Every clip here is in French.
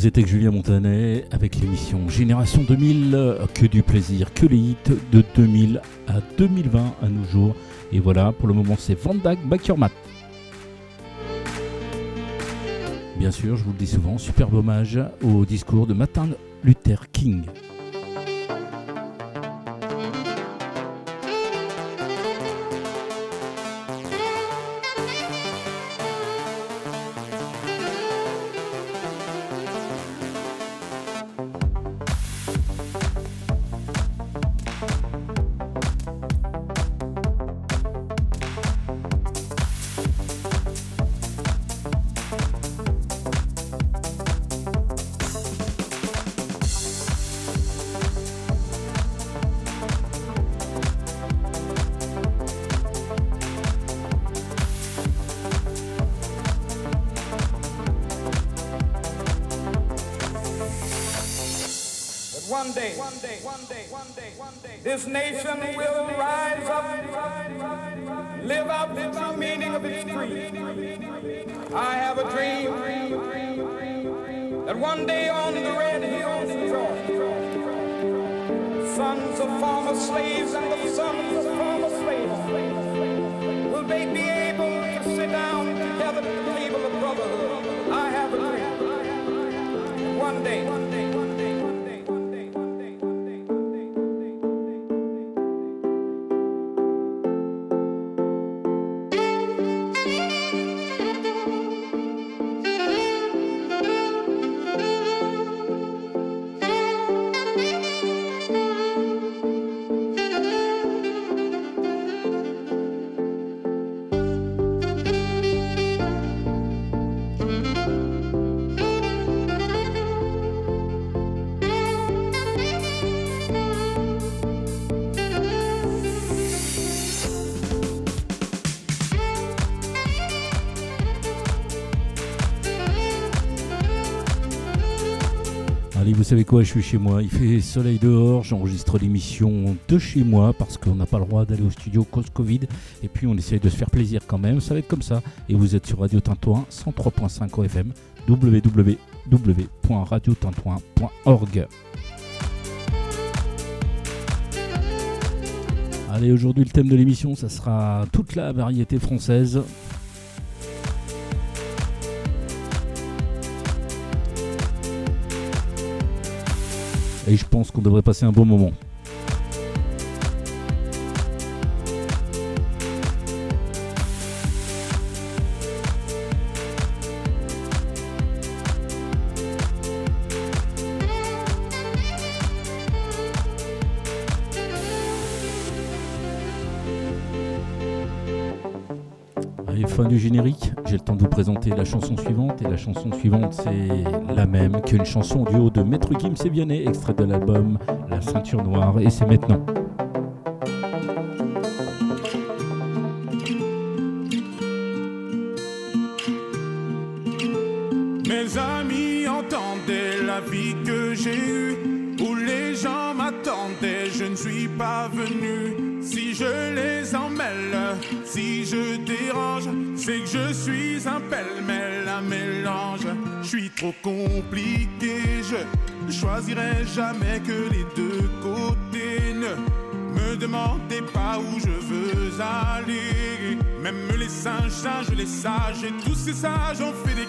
vous êtes Julien Montanet avec l'émission Génération 2000, euh, que du plaisir, que les hits de 2000 à 2020 à nos jours. Et voilà, pour le moment c'est Van Dyke Back Your Mat. Bien sûr, je vous le dis souvent, superbe hommage au discours de Martin Luther King. Savez quoi, je suis chez moi, il fait soleil dehors, j'enregistre l'émission de chez moi parce qu'on n'a pas le droit d'aller au studio cause Covid et puis on essaye de se faire plaisir quand même, ça va être comme ça. Et vous êtes sur Radio Tintouin 103.5 FM, www.radiotintouin.org. Allez, aujourd'hui le thème de l'émission, ça sera toute la variété française. Et je pense qu'on devrait passer un bon moment. Générique, j'ai le temps de vous présenter la chanson suivante. Et la chanson suivante, c'est la même qu'une chanson du haut de Maître Gims et Vianney, extrait de l'album La ceinture noire. Et c'est maintenant. Je suis un pêle-mêle, un mélange. Je suis trop compliqué, je choisirai jamais que les deux côtés. Ne me demandez pas où je veux aller. Même les singes, singes, les sages, et tous ces sages ont fait des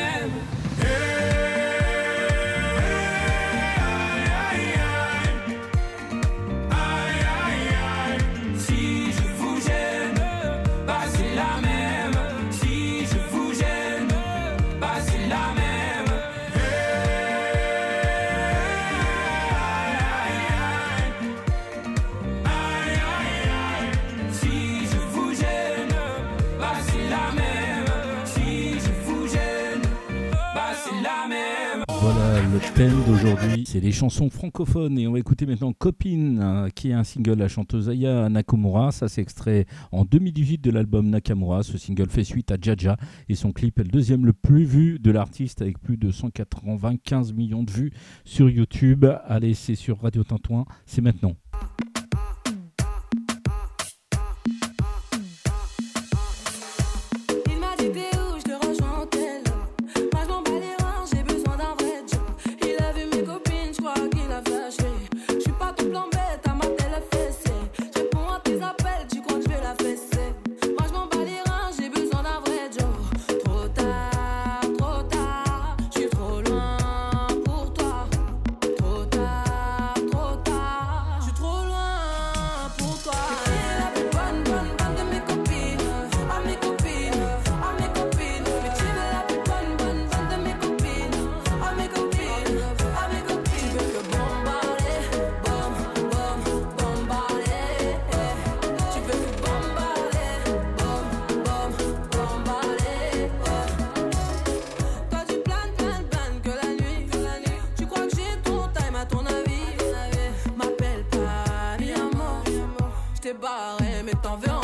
D'aujourd'hui, c'est les chansons francophones et on va écouter maintenant Copine, euh, qui est un single de la chanteuse Aya Nakamura. Ça s'est extrait en 2018 de l'album Nakamura. Ce single fait suite à Jaja et son clip est le deuxième le plus vu de l'artiste avec plus de 195 millions de vues sur YouTube. Allez, c'est sur Radio Tintouin, c'est maintenant. barrer, mais t'en veux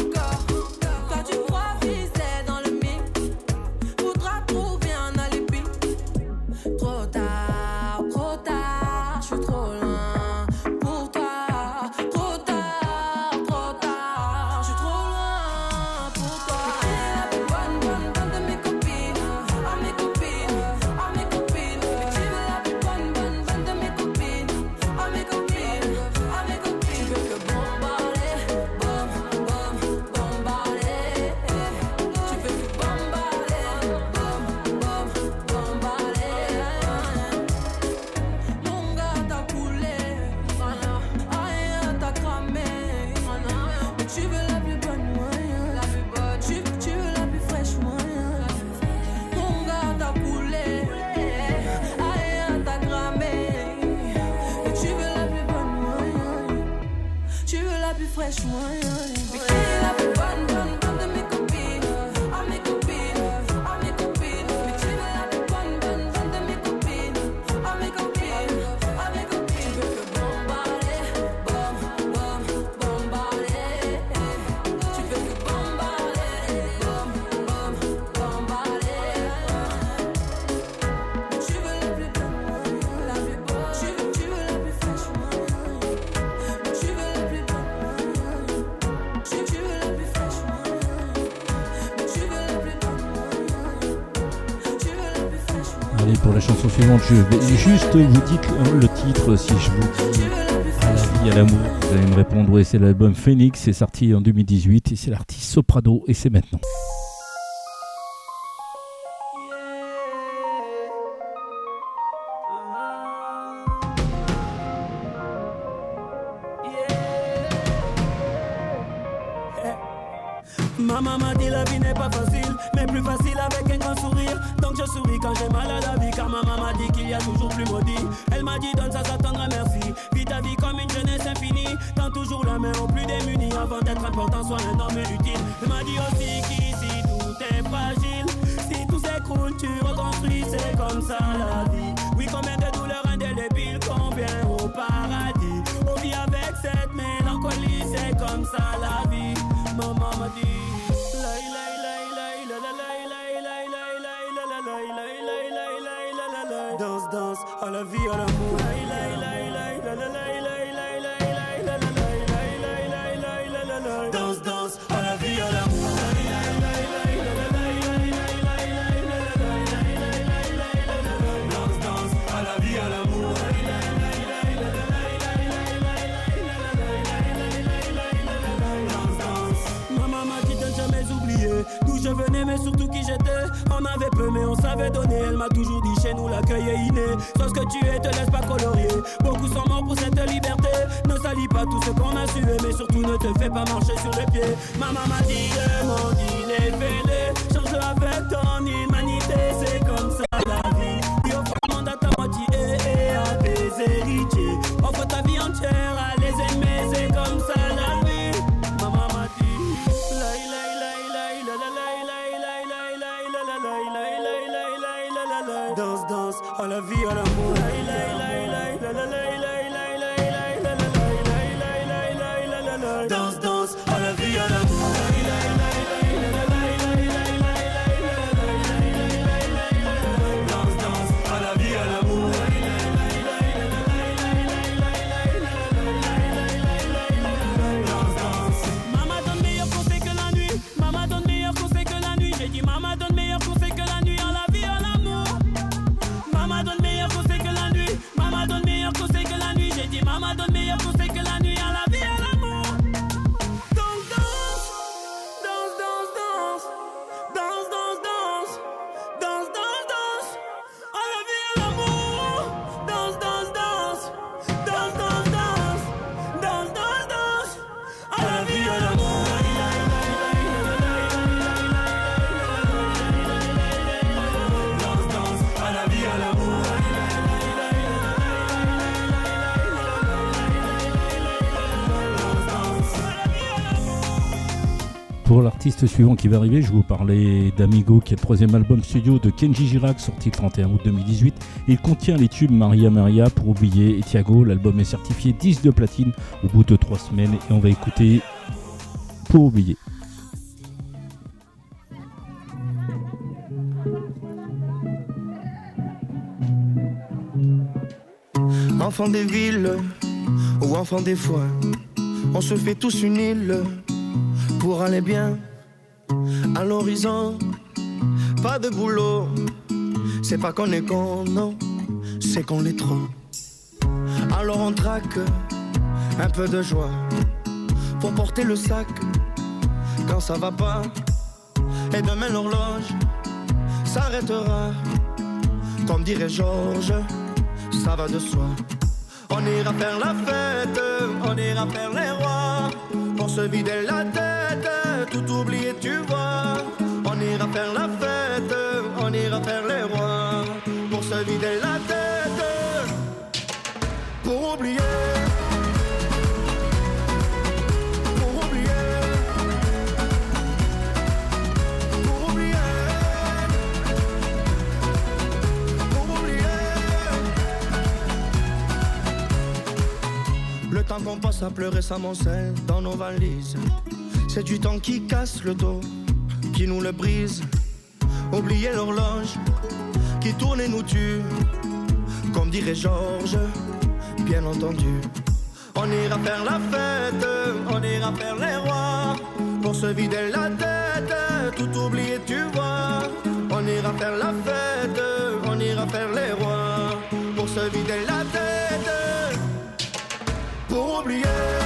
je vais juste vous dire le titre si je vous dis à la vie, à l'amour. Vous allez me répondre, oui, c'est l'album Phoenix, c'est sorti en 2018 et c'est l'artiste Soprado et c'est maintenant. Maman m'a dit la vie n'est pas facile, mais plus facile avec un grand sourire. Donc je souris quand j'ai mal à la vie, car maman m'a dit qu'il y a toujours plus maudit. Elle m'a dit donne ça s'attendre merci. Vis ta vie comme une jeunesse infinie, tends toujours la main aux plus démunis. Avant d'être important, sois un homme utile. Elle m'a dit aussi qu'ici tout est fragile. Si tout s'écroule, tu reconstruis, c'est comme ça la vie. Oui, combien de douleurs indélébiles, combien au paradis. On vit avec cette mélancolie, c'est comme ça la vie. mama mamamati mais surtout qui j'étais. On avait peu, mais on savait donner. Elle m'a toujours dit chez nous l'accueil est inné. Sans ce que tu es, te laisse pas colorier. Beaucoup sont morts pour cette liberté. Ne salis pas tout ce qu'on a sué, mais surtout ne te fais pas marcher sur les pieds. Maman m'a dit, euh, mon dîner, fais-les. Change avec ton humanité, c'est comme ça la vie. Et offre mandat à ta moitié et à tes héritiers. Offre ta vie entière à les aimer. Suivant qui va arriver, je vous parler d'Amigo, qui est le troisième album studio de Kenji Girac, sorti le 31 août 2018. Il contient les tubes Maria Maria pour oublier et Thiago. L'album est certifié 10 de platine au bout de 3 semaines et on va écouter pour oublier. Enfant des villes ou enfant des foins, on se fait tous une île pour aller bien à l'horizon, pas de boulot. C'est pas qu'on est con, non, c'est qu'on est trop. Alors on traque un peu de joie pour porter le sac quand ça va pas. Et demain l'horloge s'arrêtera. Comme dirait Georges, ça va de soi. On ira faire la fête, on ira faire les rois pour se vider la tête tout oublier, tu vois. On ira faire la fête, on ira faire les rois. Pour se vider la tête, pour oublier. pour oublier, pour oublier, pour oublier. Le temps qu'on passe à pleurer, ça m'enseigne dans nos valises. C'est du temps qui casse le dos, qui nous le brise. Oublier l'horloge qui tourne et nous tue. Comme dirait Georges, bien entendu. On ira faire la fête, on ira faire les rois. Pour se vider la tête, tout oublier, tu vois. On ira faire la fête, on ira faire les rois. Pour se vider la tête, pour oublier.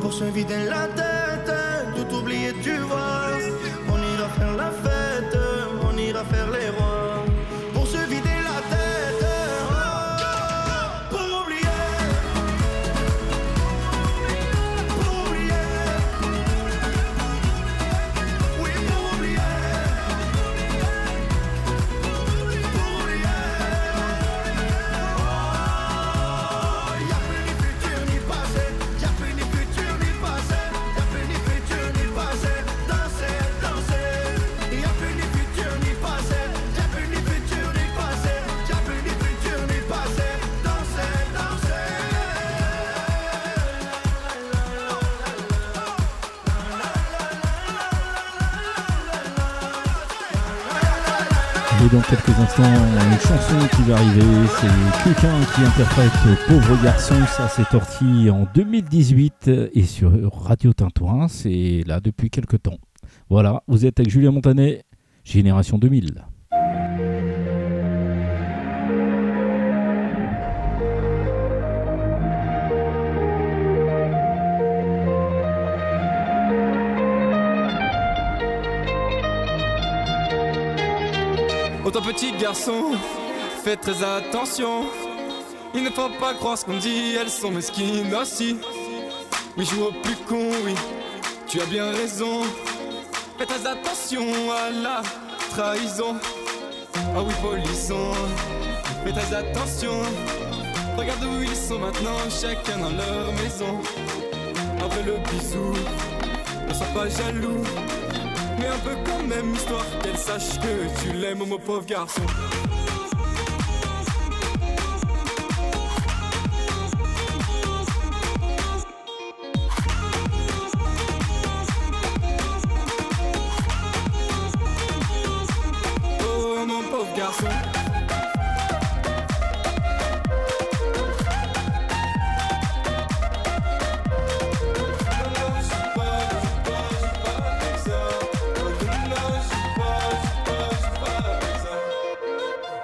Pour se vider la tête, tout oublier, tu vois. Une chanson qui va arriver. C'est quelqu'un qui interprète Pauvre garçon. Ça s'est sorti en 2018 et sur Radio Tintouin. C'est là depuis quelques temps. Voilà, vous êtes avec Julien Montanet, Génération 2000. Ton petit garçon, fais très attention. Il ne faut pas croire ce qu'on dit, elles sont mesquines aussi. Oui, joue au plus con, oui, tu as bien raison. Fais très attention à la trahison. Ah oui, polisson, fais très attention. Regarde où ils sont maintenant, chacun dans leur maison. Après le bisou, ne sois pas jaloux mais un peu quand même, histoire qu'elle sache que tu l'aimes, mon pauvre garçon.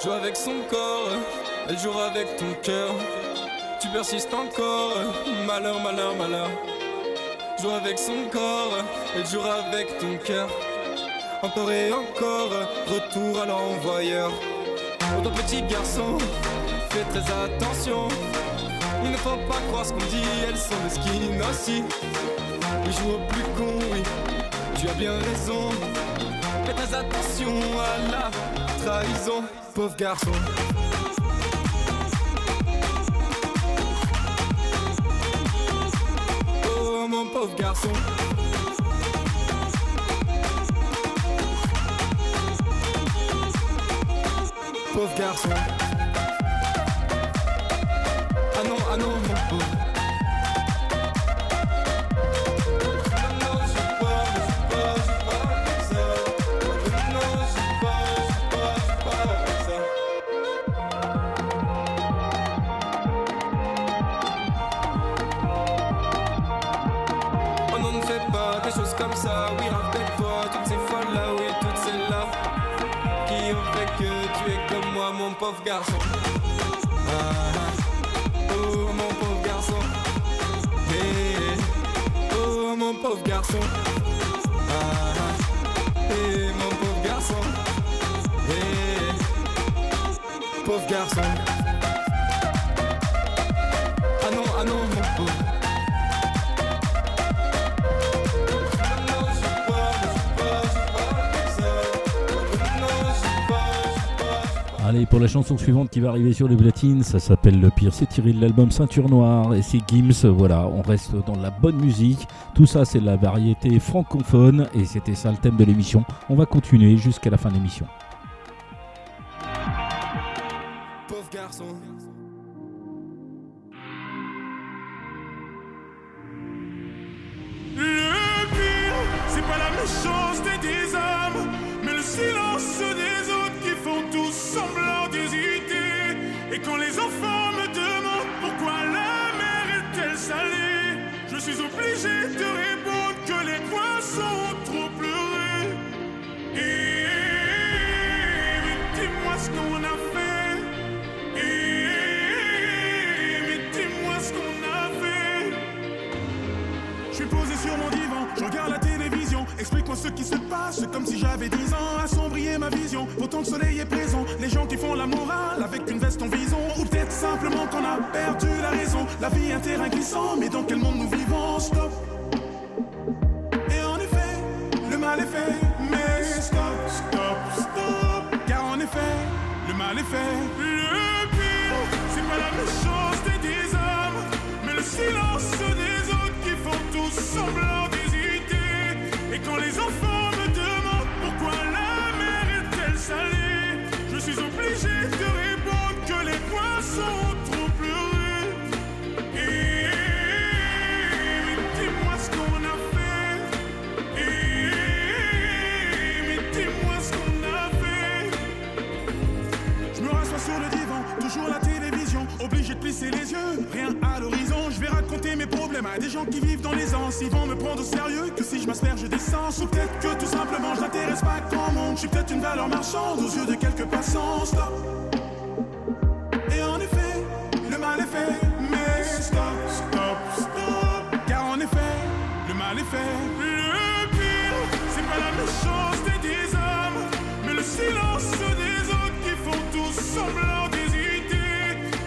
Son corps, elle jouera avec ton cœur. Tu persistes encore, malheur, malheur, malheur. Joue avec son corps, elle jouera avec ton cœur. Encore et encore, retour à l'envoyeur. Oh, ton petit garçon, fais très attention. Il ne faut pas croire ce qu'on dit, elles sont mesquines aussi. Oui, joue au plus con, oui, tu as bien raison. Fais très attention à la trahison pauvre garçon. Oh mon pauvre garçon. Pauvre garçon. Ah non, ah non, mon pauvre. Pauvre garçon. Ah, oh mon pauvre garçon. Hey, oh mon pauvre garçon. Ah, hey, mon pauvre garçon. Hey, pauvre garçon. Allez, pour la chanson suivante qui va arriver sur les platines, ça s'appelle Le Pire. C'est tiré de l'album Ceinture Noire et c'est Gims. Voilà, on reste dans la bonne musique. Tout ça, c'est la variété francophone et c'était ça le thème de l'émission. On va continuer jusqu'à la fin de l'émission. Fait. Le pire, c'est pas la méchanceté des hommes, mais le silence des autres qui font tous semblant d'hésiter.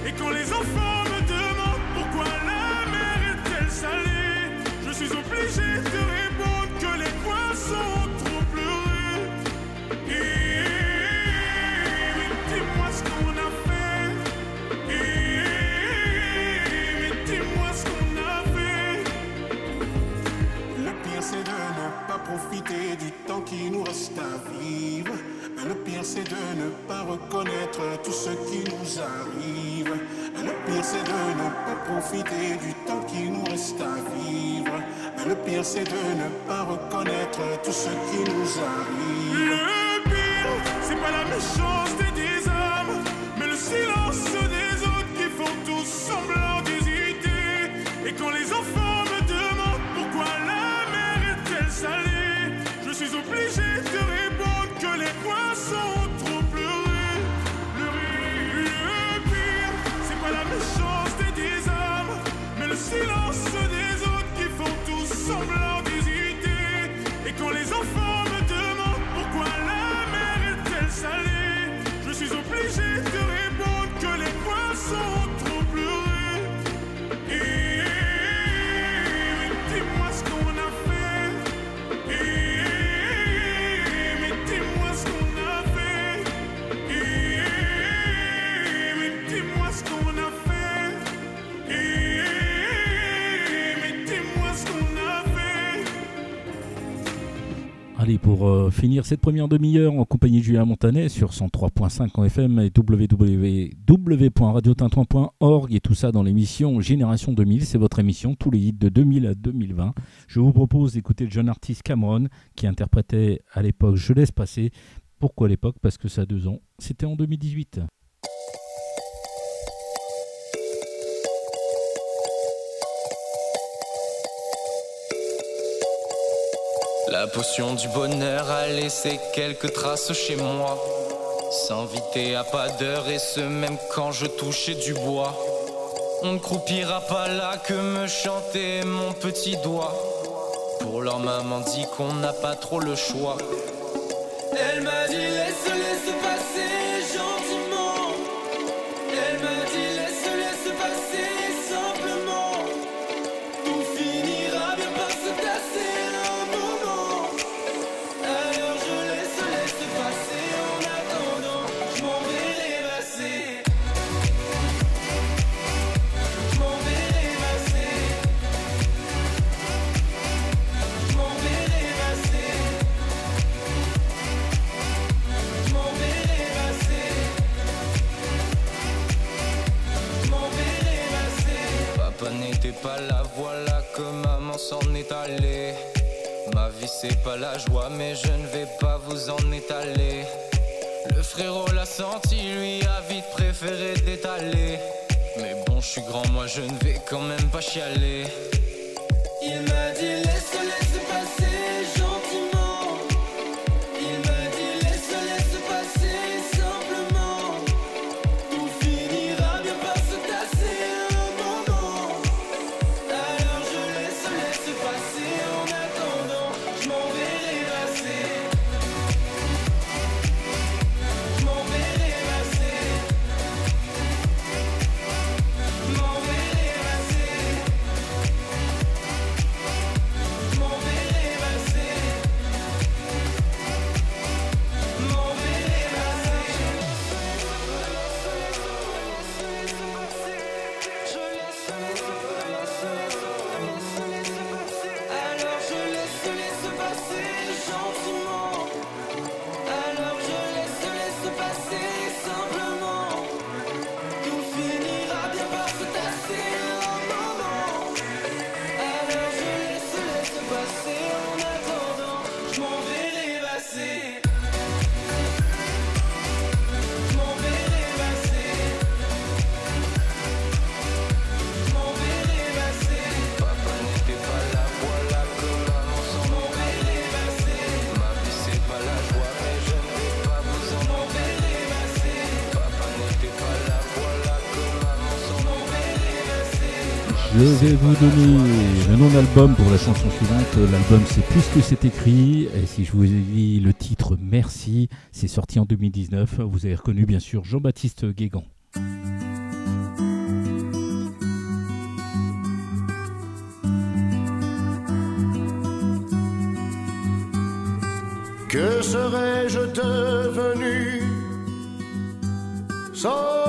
Et quand les enfants me demandent pourquoi la mer est-elle salée, je suis obligé de répondre du temps qui nous reste à. Le pire c'est de ne pas reconnaître tout ce qui nous arrive. Le pire c'est de ne pas profiter du temps qui nous reste à vivre. Le pire c'est de ne pas reconnaître tout ce qui nous arrive. soul. Pour euh, finir cette première demi-heure en compagnie de Julien Montanet sur 103.5 en FM et www.radiotintouin.org et tout ça dans l'émission Génération 2000. C'est votre émission, tous les hits de 2000 à 2020. Je vous propose d'écouter le jeune artiste Cameron qui interprétait à l'époque Je laisse passer. Pourquoi l'époque? Parce que ça a deux ans. C'était en 2018. La potion du bonheur a laissé quelques traces chez moi. S'inviter à pas d'heure et ce même quand je touchais du bois. On ne croupira pas là que me chanter mon petit doigt. Pour leur maman dit qu'on n'a pas trop le choix. Elle m'a dit pas là, voilà que maman s'en est allée. Ma vie c'est pas la joie, mais je ne vais pas vous en étaler. Le frérot l'a senti, lui a vite préféré d'étaler. Mais bon, je suis grand, moi je ne vais quand même pas chialer. Il m'a dit laisse vais vous donner le nom d'album pour la chanson suivante? L'album c'est Puisque c'est écrit. Et si je vous ai dit le titre Merci, c'est sorti en 2019. Vous avez reconnu bien sûr Jean-Baptiste Guégan. Que serais-je devenu sans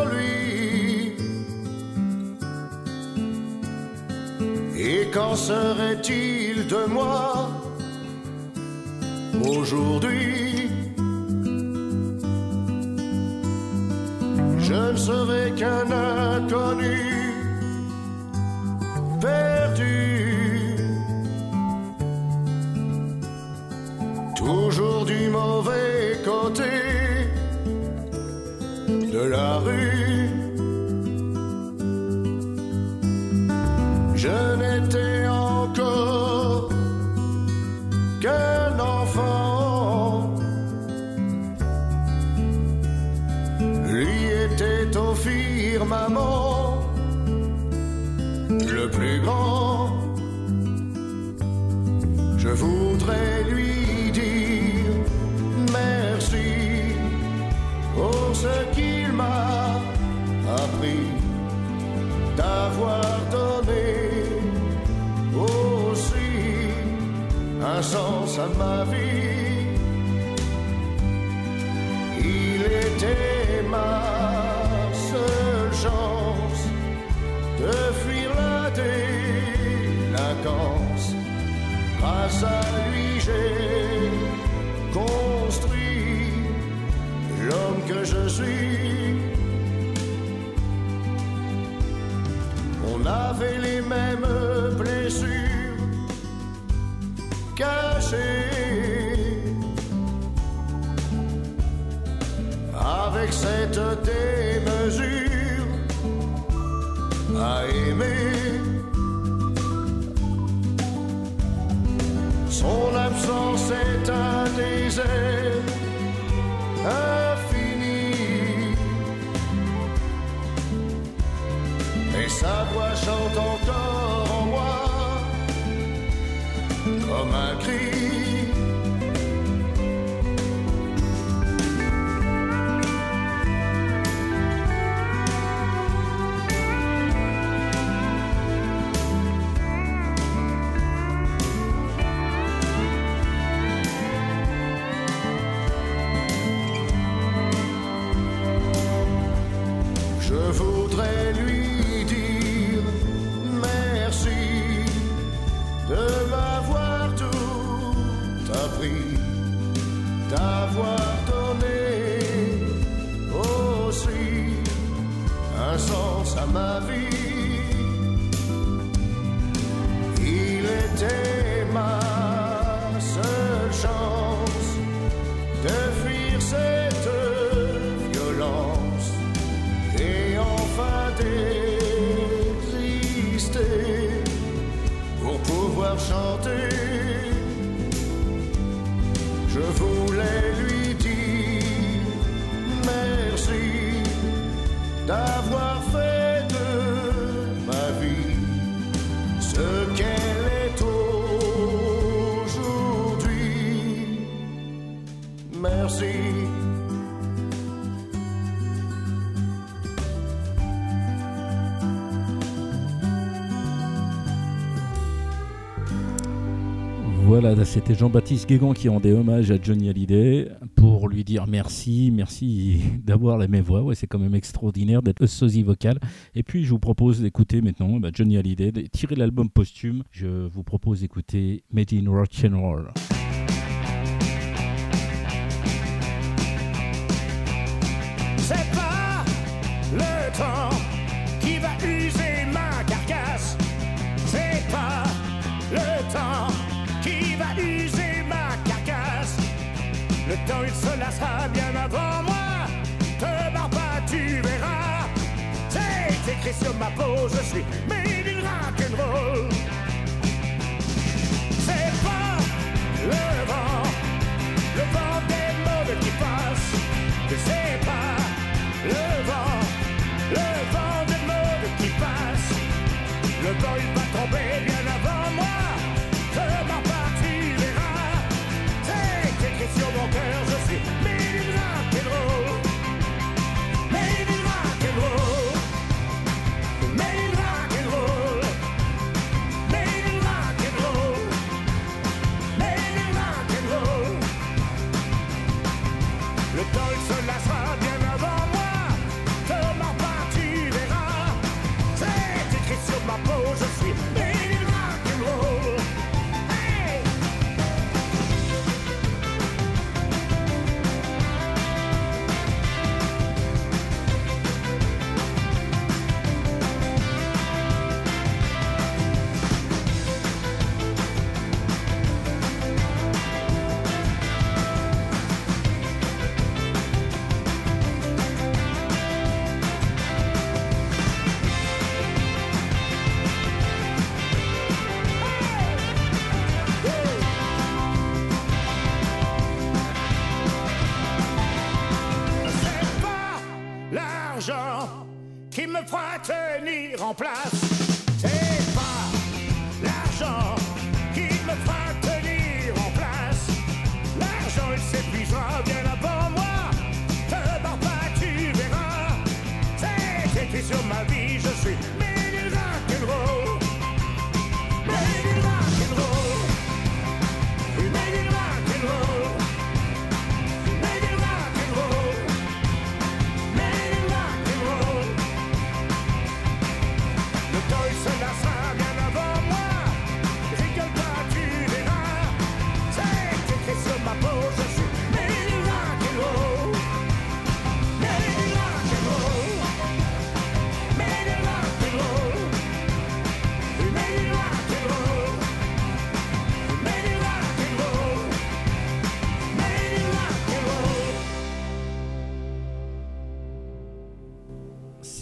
qu'en serait-il de moi aujourd'hui? Je ne serais qu'un inconnu Je n'étais sens à cette démesure à aimer. Son absence est un désert infini. Et sa voix chante encore. Je voudrais lui dire merci de m'avoir tout appris, d'avoir donné aussi un sens à ma vie. Chanter. C'était Jean-Baptiste Guégan qui rendait hommage à Johnny Hallyday pour lui dire merci, merci d'avoir la même voix. C'est quand même extraordinaire d'être sosie vocal. Et puis, je vous propose d'écouter maintenant bah, Johnny Hallyday, de tirer l'album posthume. Je vous propose d'écouter Made in Rock and Roll. Temps il se lassera bien avant moi. Te barre pas, tu verras. C'est écrit sur ma peau, je suis made in rock'n'roll. C'est pas le vent, le vent des modes qui passe. C'est pas le vent, le vent des modes qui passe. Le vent il va tomber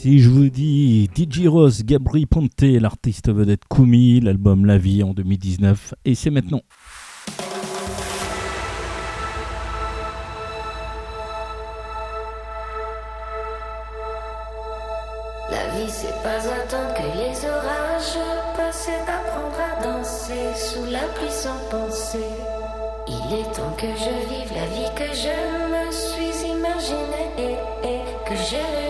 Si je vous dis DJ Rose, Gabri Ponte, l'artiste vedette Kumi, l'album La Vie en 2019, et c'est maintenant. La vie, c'est pas attendre que les orages passent, c'est apprendre à danser sous la pluie sans penser. Il est temps que je vive la vie que je me suis imaginée et, et que je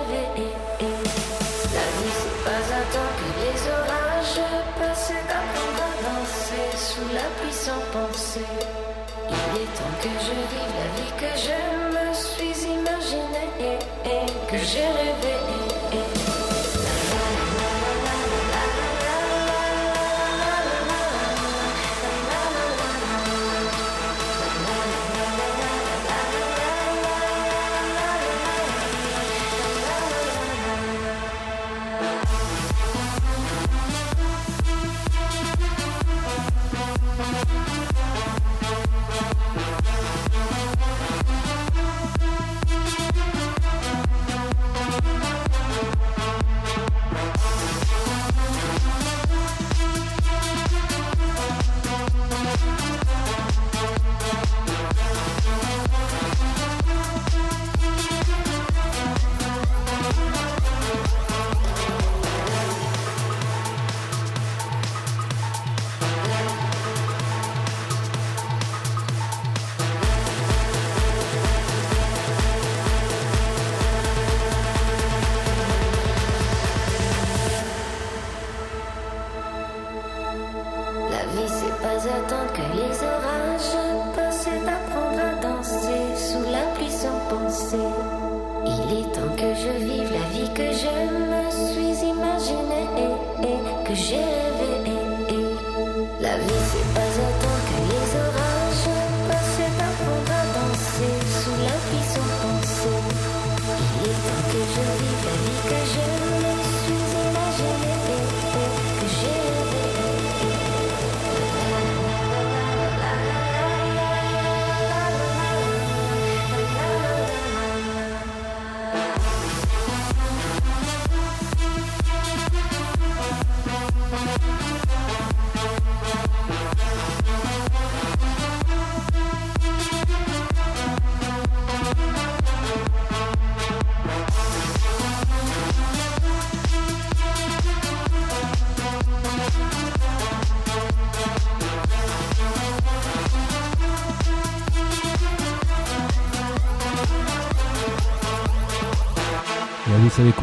Il est temps que je vive la vie que je me suis imaginée et, que j'ai rêvé.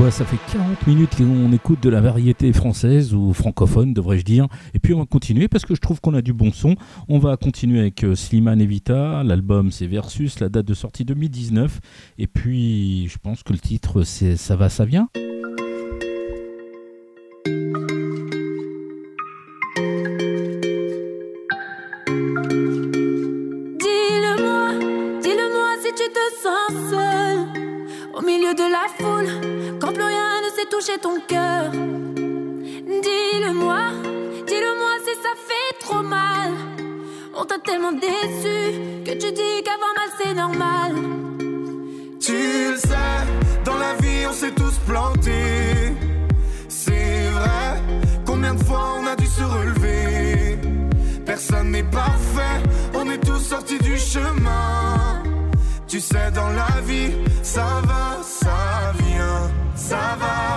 Ça fait 40 minutes qu'on écoute de la variété française ou francophone, devrais-je dire. Et puis on va continuer parce que je trouve qu'on a du bon son. On va continuer avec euh, Slimane Evita. L'album c'est Versus, la date de sortie 2019. Et puis je pense que le titre c'est Ça va, ça vient. Tu le sais, dans la vie on s'est tous plantés. C'est vrai, combien de fois on a dû se relever? Personne n'est parfait, on est tous sortis du chemin. Tu sais, dans la vie, ça va, ça vient. Ça va,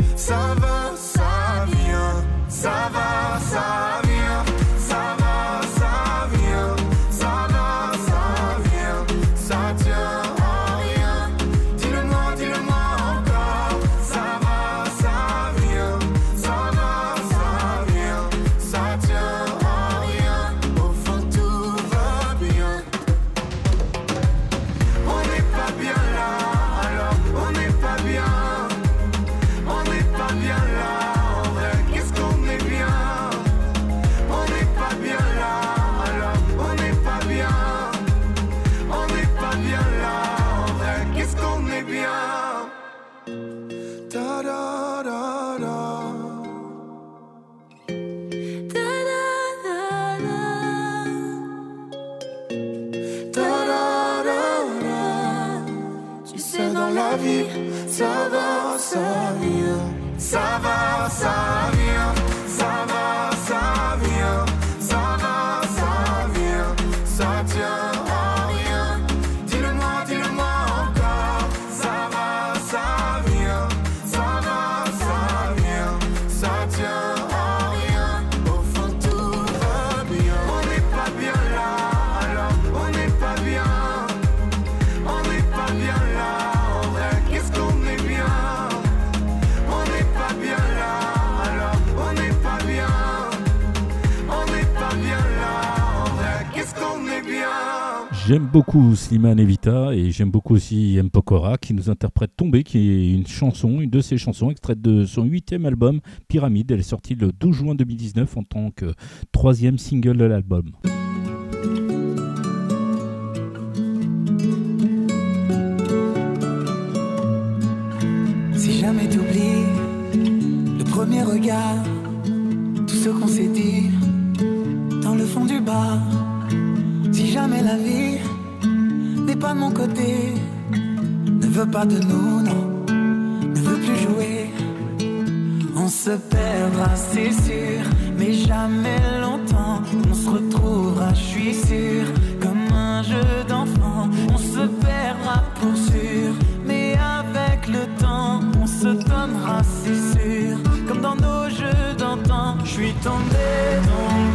ça va, ça vient. Ça va, ça vient, J'aime beaucoup Slimane Evita et j'aime beaucoup aussi M. Pokora qui nous interprète Tombé, qui est une chanson, une de ses chansons, extraite de son huitième album Pyramide. Elle est sortie le 12 juin 2019 en tant que troisième single de l'album. Si jamais t'oublies le premier regard, tout ce qu'on s'est dit dans le fond du bar jamais la vie n'est pas de mon côté. Ne veut pas de nous, non, ne veut plus jouer. On se perdra, c'est sûr, mais jamais longtemps. On se retrouvera, je suis sûr, comme un jeu d'enfant. On se perdra pour sûr, mais avec le temps, on se donnera, c'est sûr, comme dans nos jeux d'antan. Je suis tombé dans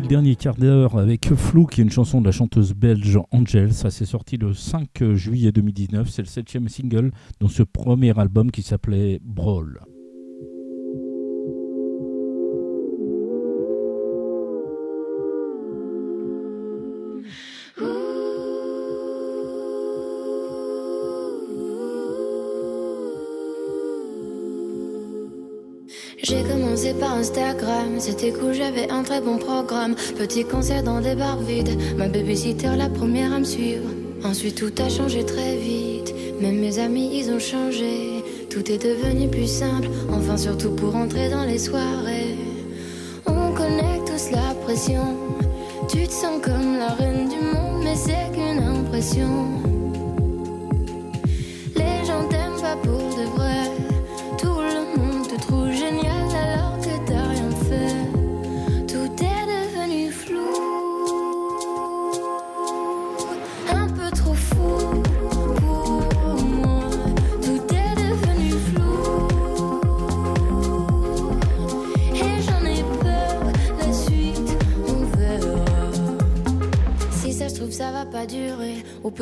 le dernier quart d'heure avec Flou, qui est une chanson de la chanteuse belge Angel. Ça s'est sorti le 5 juillet 2019. C'est le septième single dans ce premier album qui s'appelait Brawl. Par Instagram, c'était cool, j'avais un très bon programme. Petit concert dans des bars vides, ma babysitter la première à me suivre. Ensuite tout a changé très vite, même mes amis ils ont changé. Tout est devenu plus simple, enfin surtout pour entrer dans les soirées. On connaît tous la pression, tu te sens comme la reine du monde, mais c'est qu'une impression.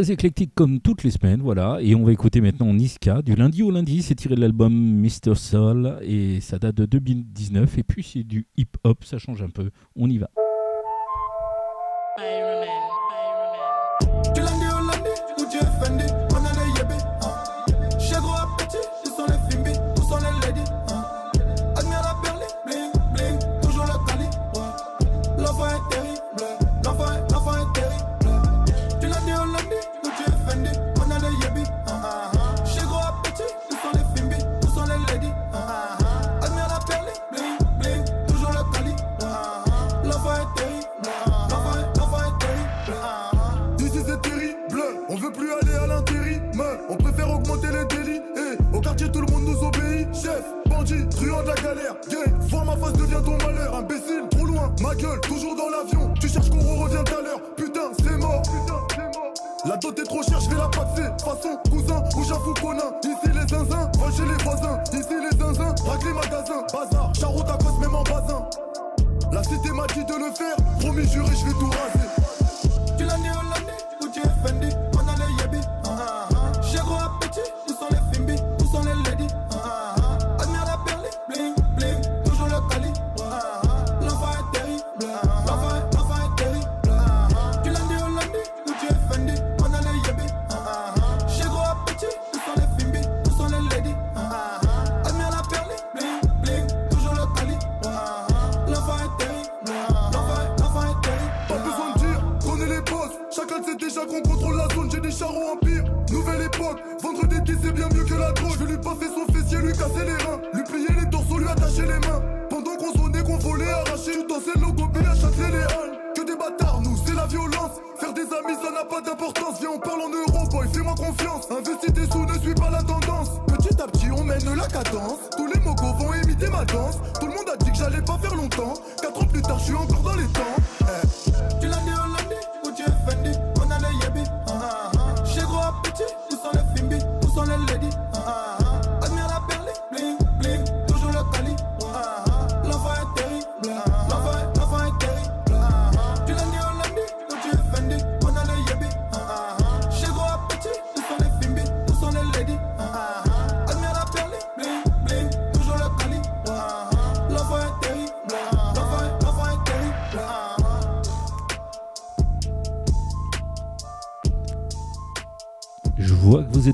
très éclectique comme toutes les semaines, voilà. Et on va écouter maintenant Niska. Du lundi au lundi, c'est tiré de l'album Mr. Soul et ça date de 2019. Et puis c'est du hip-hop, ça change un peu. On y va. Galère. Gang, voir ma face devient ton malheur. Imbécile, trop loin, ma gueule, toujours dans l'avion. Tu cherches qu'on revient tout à l'heure. Putain, c'est mort. La dot est trop chère, je vais la passer. Façon, cousin ou j'avoue conin. Ici les zinzins, va les voisins. Ici les zinzins, braque les magasins. Bazar, charreau ta cause, même en basin. La cité m'a dit de le faire. Promis, juré, je vais tout raser.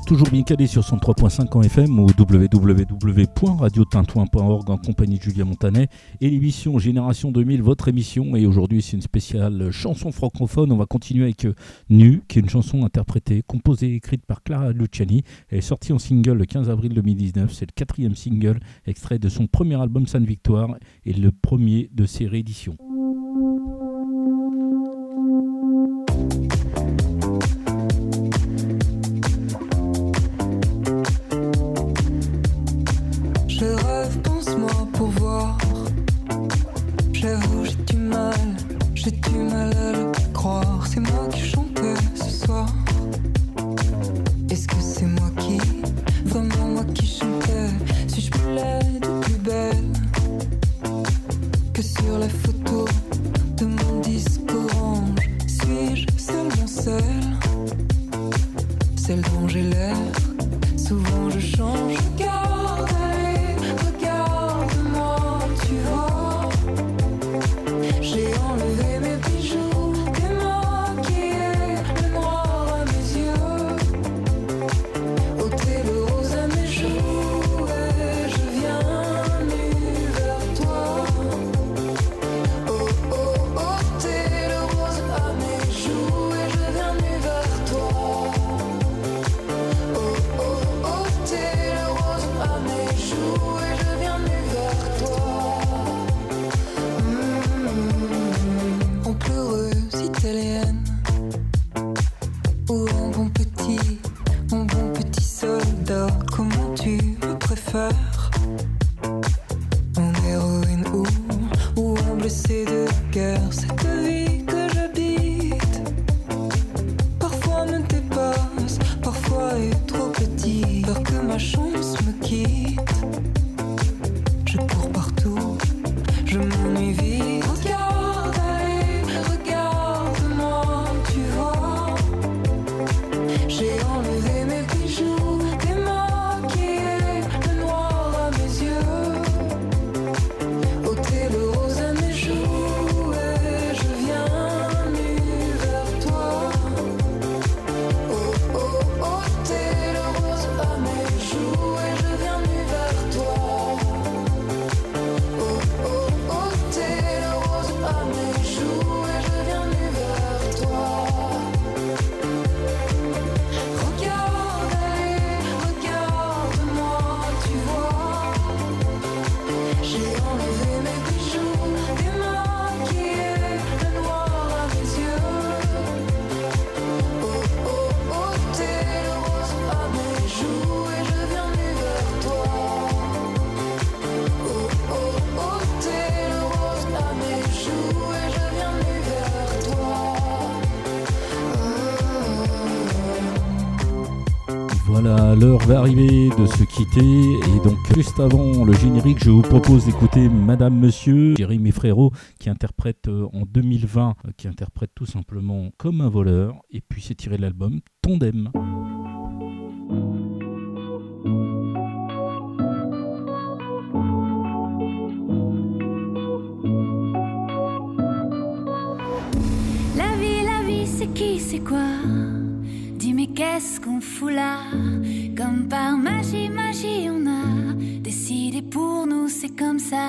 toujours bien calé sur son 3.5 en FM ou www.radiotintouin.org en compagnie de Julia Montanet et l'émission Génération 2000, votre émission. Et aujourd'hui, c'est une spéciale chanson francophone. On va continuer avec euh, Nu, qui est une chanson interprétée, composée et écrite par Clara Luciani. Elle est sortie en single le 15 avril 2019. C'est le quatrième single extrait de son premier album Sainte Victoire et le premier de ses rééditions. va arriver de se quitter. Et donc, juste avant le générique, je vous propose d'écouter Madame Monsieur, Jérémy Frérot, qui interprète euh, en 2020, euh, qui interprète tout simplement comme un voleur. Et puis, c'est tiré de l'album Tondem. La vie, la vie, c'est qui, c'est quoi? Dis, mais qu'est-ce qu'on fout là? Comme par magie, magie, on a décidé pour nous, c'est comme ça.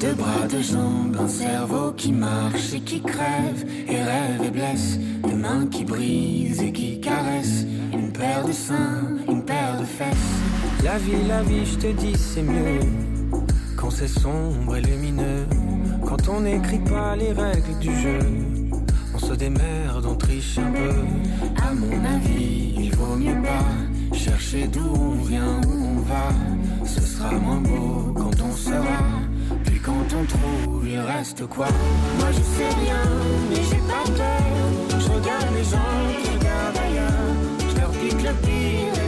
Deux bras, deux jambes, un cerveau qui marche et qui crève, et rêve et blesse. Deux mains qui brisent et qui caressent. Une paire de seins, une paire de fesses. La vie, la vie, je te dis, c'est mieux. Quand c'est sombre et lumineux. Quand on n'écrit pas les règles du jeu. On se démerde, on triche un peu. À mon avis, il vaut mieux pas chercher d'où on vient, où on va. Ce sera moins beau quand on sera. Puis quand on trouve, il reste quoi? Moi je sais rien, mais j'ai pas peur. Je regarde les gens qui regardent ailleurs. Je leur pique le pire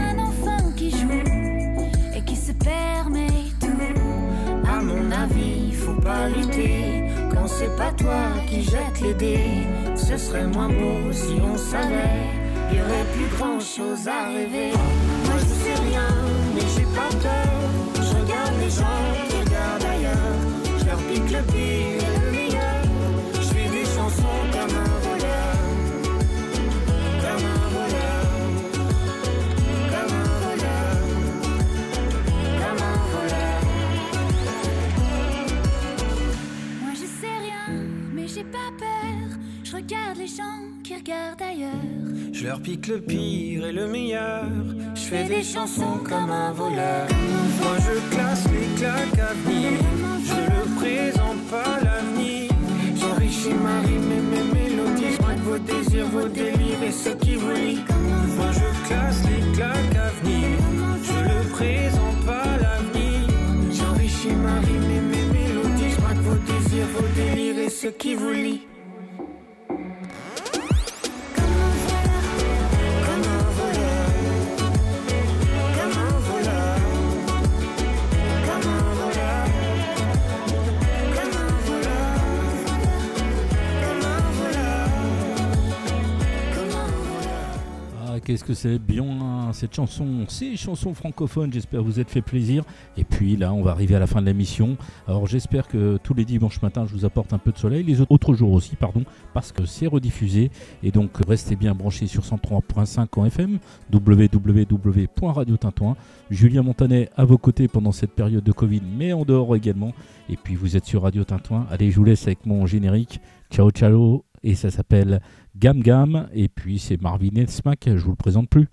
permet tout. À mon avis, faut pas lutter. Quand c'est pas toi qui jette les dés Ce serait moins beau si on savait. Y aurait plus grand chose à rêver. Moi je sais rien, mais j'ai pas peur. Je regarde les gens qui regardent ailleurs. Je leur pique le pire regarde les gens qui regardent ailleurs. Je leur pique le pire et le meilleur. Je fais des chansons comme un voleur. Moi je classe les claques à venir. Je ne présente pas l'avenir. J'enrichis ma rime mes mélodies. Je vos désirs, vos délires et ceux qui vous lient. Moi je classe les claques à venir. Je ne présente pas l'avenir. J'enrichis ma rime mes mélodies. Je vos désirs, vos délires et ceux qui vous lient. Qu'est-ce que c'est bien cette chanson, ces chansons francophones, j'espère vous êtes fait plaisir. Et puis là, on va arriver à la fin de l'émission. Alors j'espère que tous les dimanches matins, je vous apporte un peu de soleil, les autres jours aussi, pardon, parce que c'est rediffusé. Et donc restez bien branchés sur 103.5 en FM, www.radiotintouin. Julien Montanet à vos côtés pendant cette période de Covid, mais en dehors également. Et puis vous êtes sur Radio Tintouin. Allez, je vous laisse avec mon générique. Ciao, ciao. Et ça s'appelle Gam Gam. Et puis c'est Marvin et Smack, je vous le présente plus.